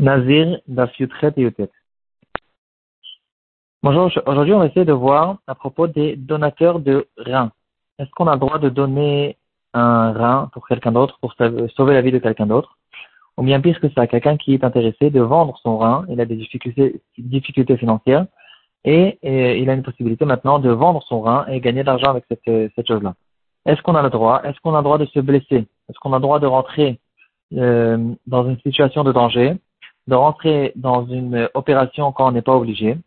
Nazir d'Afiutret et Yutet. Bonjour, aujourd'hui on va essayer de voir à propos des donateurs de reins. Est-ce qu'on a le droit de donner un rein pour quelqu'un d'autre, pour sauver la vie de quelqu'un d'autre? Ou bien pire que ça, quelqu'un qui est intéressé de vendre son rein, il a des difficultés, difficultés financières, et, il a une possibilité maintenant de vendre son rein et gagner de l'argent avec cette, cette chose-là. Est-ce qu'on a le droit? Est-ce qu'on a le droit de se blesser? Est-ce qu'on a le droit de rentrer euh, dans une situation de danger, de rentrer dans une opération quand on n'est pas obligé,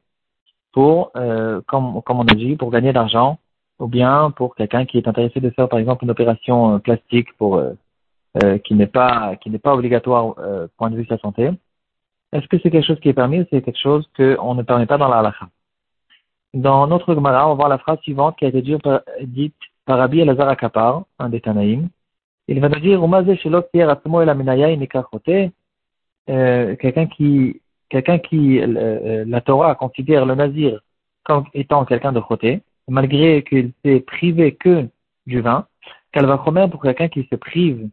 pour, euh, comme, comme on a dit, pour gagner de l'argent, ou bien pour quelqu'un qui est intéressé de faire par exemple une opération euh, plastique pour euh, qui n'est pas qui n'est pas obligatoire euh, point de vue de sa santé. Est-ce que c'est quelque chose qui est permis ou c'est quelque chose qu'on ne permet pas dans la halakha? Dans notre Gemara, on va voir la phrase suivante qui a été dite par Rabbi Elazar Akapar, un des Tanaïm. Il va nous dire, euh, quelqu'un qui, quelqu'un qui, euh, la Torah considère le nazir comme étant quelqu'un de côté, malgré qu'il s'est privé que du vin, qu'elle va promettre pour quelqu'un qui se prive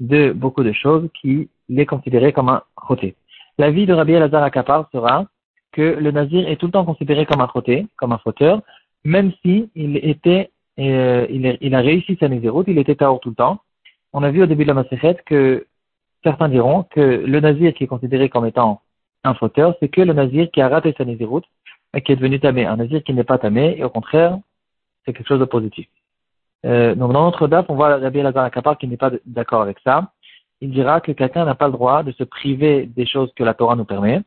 de beaucoup de choses, qui l'est considéré comme un choté. La vie de Rabbi Elazar Akapar sera que le nazir est tout le temps considéré comme un choté, comme un fauteur, même si il était, euh, il, a réussi sa route, il était Taor tout le temps, on a vu au début de la Masechet que certains diront que le nazir qui est considéré comme étant un fauteur, c'est que le nazir qui a raté sa nésiroute et qui est devenu tamé. Un nazir qui n'est pas tamé, et au contraire, c'est quelque chose de positif. Euh, donc dans notre DAF, on voit Rabbi Elazar Akapar qui n'est pas d'accord avec ça. Il dira que quelqu'un n'a pas le droit de se priver des choses que la Torah nous permet.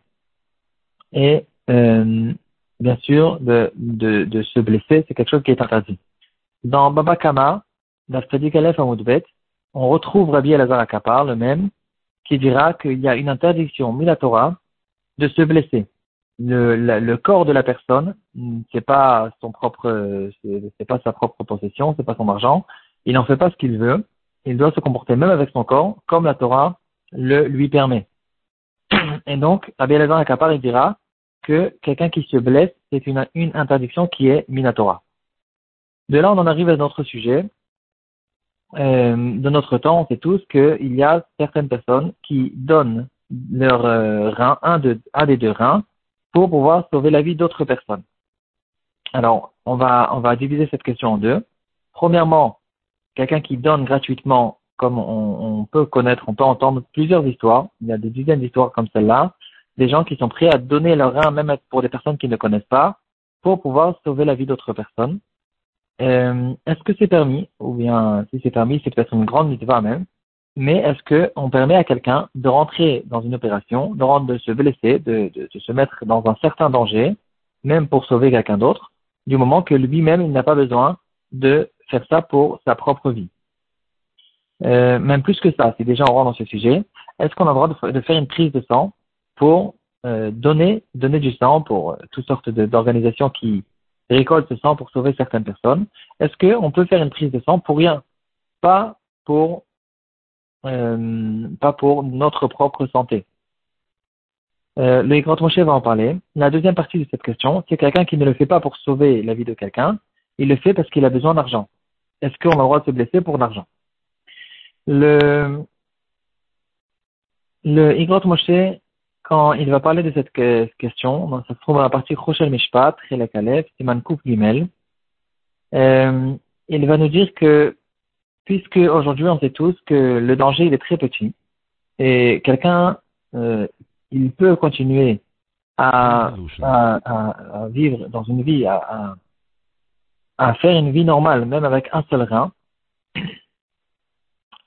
Et euh, bien sûr, de, se blesser, c'est quelque chose qui est interdit. Dans Baba Kama, dans Aleph Amoudbet, on retrouve Rabbi Elazar Akapar, le même, qui dira qu'il y a une interdiction Torah de se blesser. Le, le, corps de la personne, c'est pas son propre, c'est pas sa propre possession, c'est pas son argent. Il n'en fait pas ce qu'il veut. Il doit se comporter même avec son corps comme la Torah le lui permet. Et donc, Rabbi Elazar Akapar, il dira que quelqu'un qui se blesse, c'est une, une interdiction qui est Minatora. De là, on en arrive à notre sujet, euh, de notre temps, on sait tous qu'il y a certaines personnes qui donnent leur euh, rein, un, de, un des deux reins, pour pouvoir sauver la vie d'autres personnes. Alors, on va, on va diviser cette question en deux. Premièrement, quelqu'un qui donne gratuitement, comme on, on, peut connaître, on peut entendre plusieurs histoires. Il y a des dizaines d'histoires comme celle-là. Des gens qui sont prêts à donner leur rein, même pour des personnes qui ne connaissent pas, pour pouvoir sauver la vie d'autres personnes. Euh, est-ce que c'est permis Ou bien, si c'est permis, c'est peut-être une grande mitzvah même. Mais est-ce qu'on permet à quelqu'un de rentrer dans une opération, de, de se blesser, de, de, de, se mettre dans un certain danger, même pour sauver quelqu'un d'autre, du moment que lui-même, il n'a pas besoin de faire ça pour sa propre vie? Euh, Même plus que ça, si déjà on rentre dans ce sujet, est-ce qu'on a le droit de, faire une prise de sang pour euh, donner, donner du sang pour euh, toutes sortes d'organisations qui récolte ce sang pour sauver certaines personnes, est-ce qu'on peut faire une prise de sang pour rien? Pas pour, euh, pas pour notre propre santé. Euh, le Grand Moshe va en parler. La deuxième partie de cette question, c'est quelqu'un qui ne le fait pas pour sauver la vie de quelqu'un, il le fait parce qu'il a besoin d'argent. Est-ce qu'on a le droit de se blesser pour l'argent? Le, le Igrot Moshe quand il va parler de cette question, ça se trouve dans la partie Rochel Mishpat, Chelek Aleph, Siman Kouf Gimel, euh, il va nous dire que, puisque aujourd'hui on sait tous que le danger il est très petit, et quelqu'un, euh, il peut continuer à, vivre dans une vie, à, à, faire une vie normale, même avec un seul rein,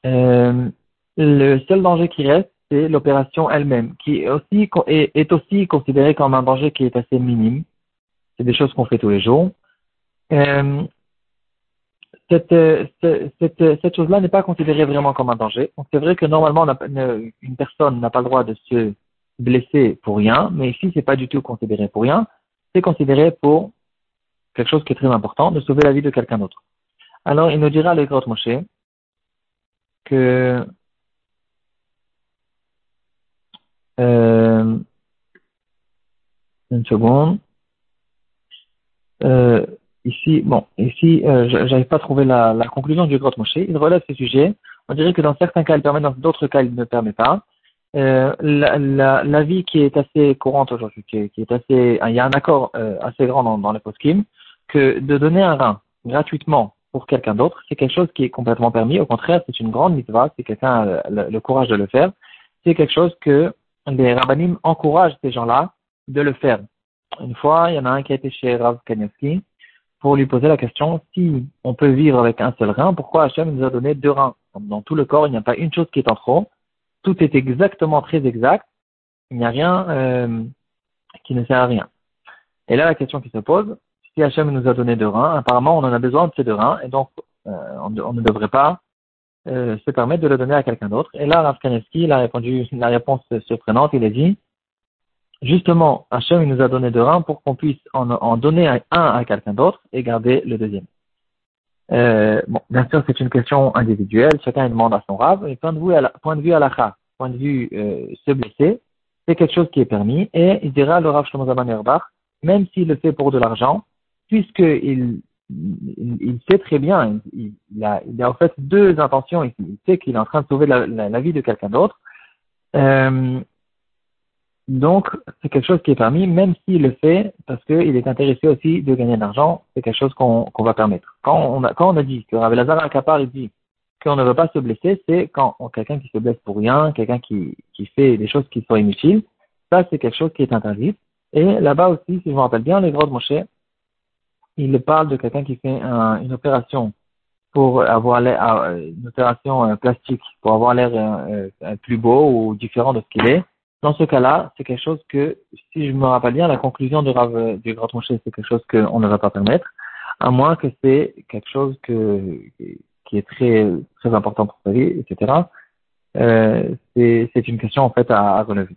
euh, le seul danger qui reste, c'est l'opération elle-même, qui est aussi, est, aussi considérée comme un danger qui est assez minime. C'est des choses qu'on fait tous les jours. Euh, cette, cette, cette chose-là n'est pas considérée vraiment comme un danger. c'est vrai que normalement, une personne n'a pas le droit de se blesser pour rien, mais ici, c'est pas du tout considéré pour rien. C'est considéré pour quelque chose qui est très important, de sauver la vie de quelqu'un d'autre. Alors, il nous dira, le Grotte Moshe, que Euh, une seconde. Euh, ici, bon, ici, euh, j'arrive pas à trouver la, la conclusion du Grotte Moshe. Il relève ce sujet. On dirait que dans certains cas, il permet, dans d'autres cas, il ne permet pas. euh, la, la, la, vie qui est assez courante aujourd'hui, qui, qui, est assez, il y a un accord euh, assez grand dans, dans les post que de donner un rein gratuitement pour quelqu'un d'autre, c'est quelque chose qui est complètement permis. Au contraire, c'est une grande mitzvah, si quelqu'un a le, courage de le faire. C'est quelque chose que les rabbinim encouragent ces gens-là de le faire. Une fois, il y en a un qui a été chez Rav Kanievski pour lui poser la question si on peut vivre avec un seul rein, pourquoi Hachem nous a donné deux reins? Dans tout le corps, il n'y a pas une chose qui est en trop, tout est exactement très exact, il n'y a rien euh, qui ne sert à rien. Et là, la question qui se pose, si Hachem nous a donné deux reins, apparemment on en a besoin de ces deux reins, et donc euh, on, ne devrait pas euh, se permettre de le donner à quelqu'un d'autre. Et là, Rav Kanevski, il a répondu la réponse surprenante, il a dit, justement, Hachem nous a donné deux reins pour qu'on puisse en, donner un à quelqu'un d'autre et garder le deuxième. Euh, bon, bien sûr, c'est une question individuelle, chacun demande à son rave, mais point de vue à la, point de vue point de vue euh, se blesser, c'est quelque chose qui est permis, et il dira le Rav Shlomo Erbach, même s'il le fait pour de l'argent, puisqu'il il, sait très bien, il, a, il a en fait deux intentions ici. Il sait qu'il est en train de sauver la, vie de quelqu'un d'autre. Euh, donc, c'est quelque chose qui est permis, même s'il le fait parce qu'il est intéressé aussi de gagner de l'argent, c'est quelque chose qu'on va permettre. Quand on, a, quand on a dit que Akapar il dit qu'on ne veut pas se blesser, c'est quand quelqu'un qui se blesse pour rien, quelqu'un qui, qui fait des choses qui sont inutiles, ça c'est quelque chose qui est interdit. Et là-bas aussi, si je me rappelle bien, les gros de Moshe, il parle de quelqu'un qui fait une opération pour avoir l'air, euh, une opération euh, plastique, pour avoir l'air euh, plus beau ou différent de ce qu'il est. Dans ce cas-là, c'est quelque chose que, si je me rappelle bien, la conclusion du, Rav, du Grand Moshe, c'est quelque chose qu'on ne va pas permettre, à moins que c'est quelque chose que, qui est très, très important pour sa vie, etc. Euh, c'est une question en fait à, à relever.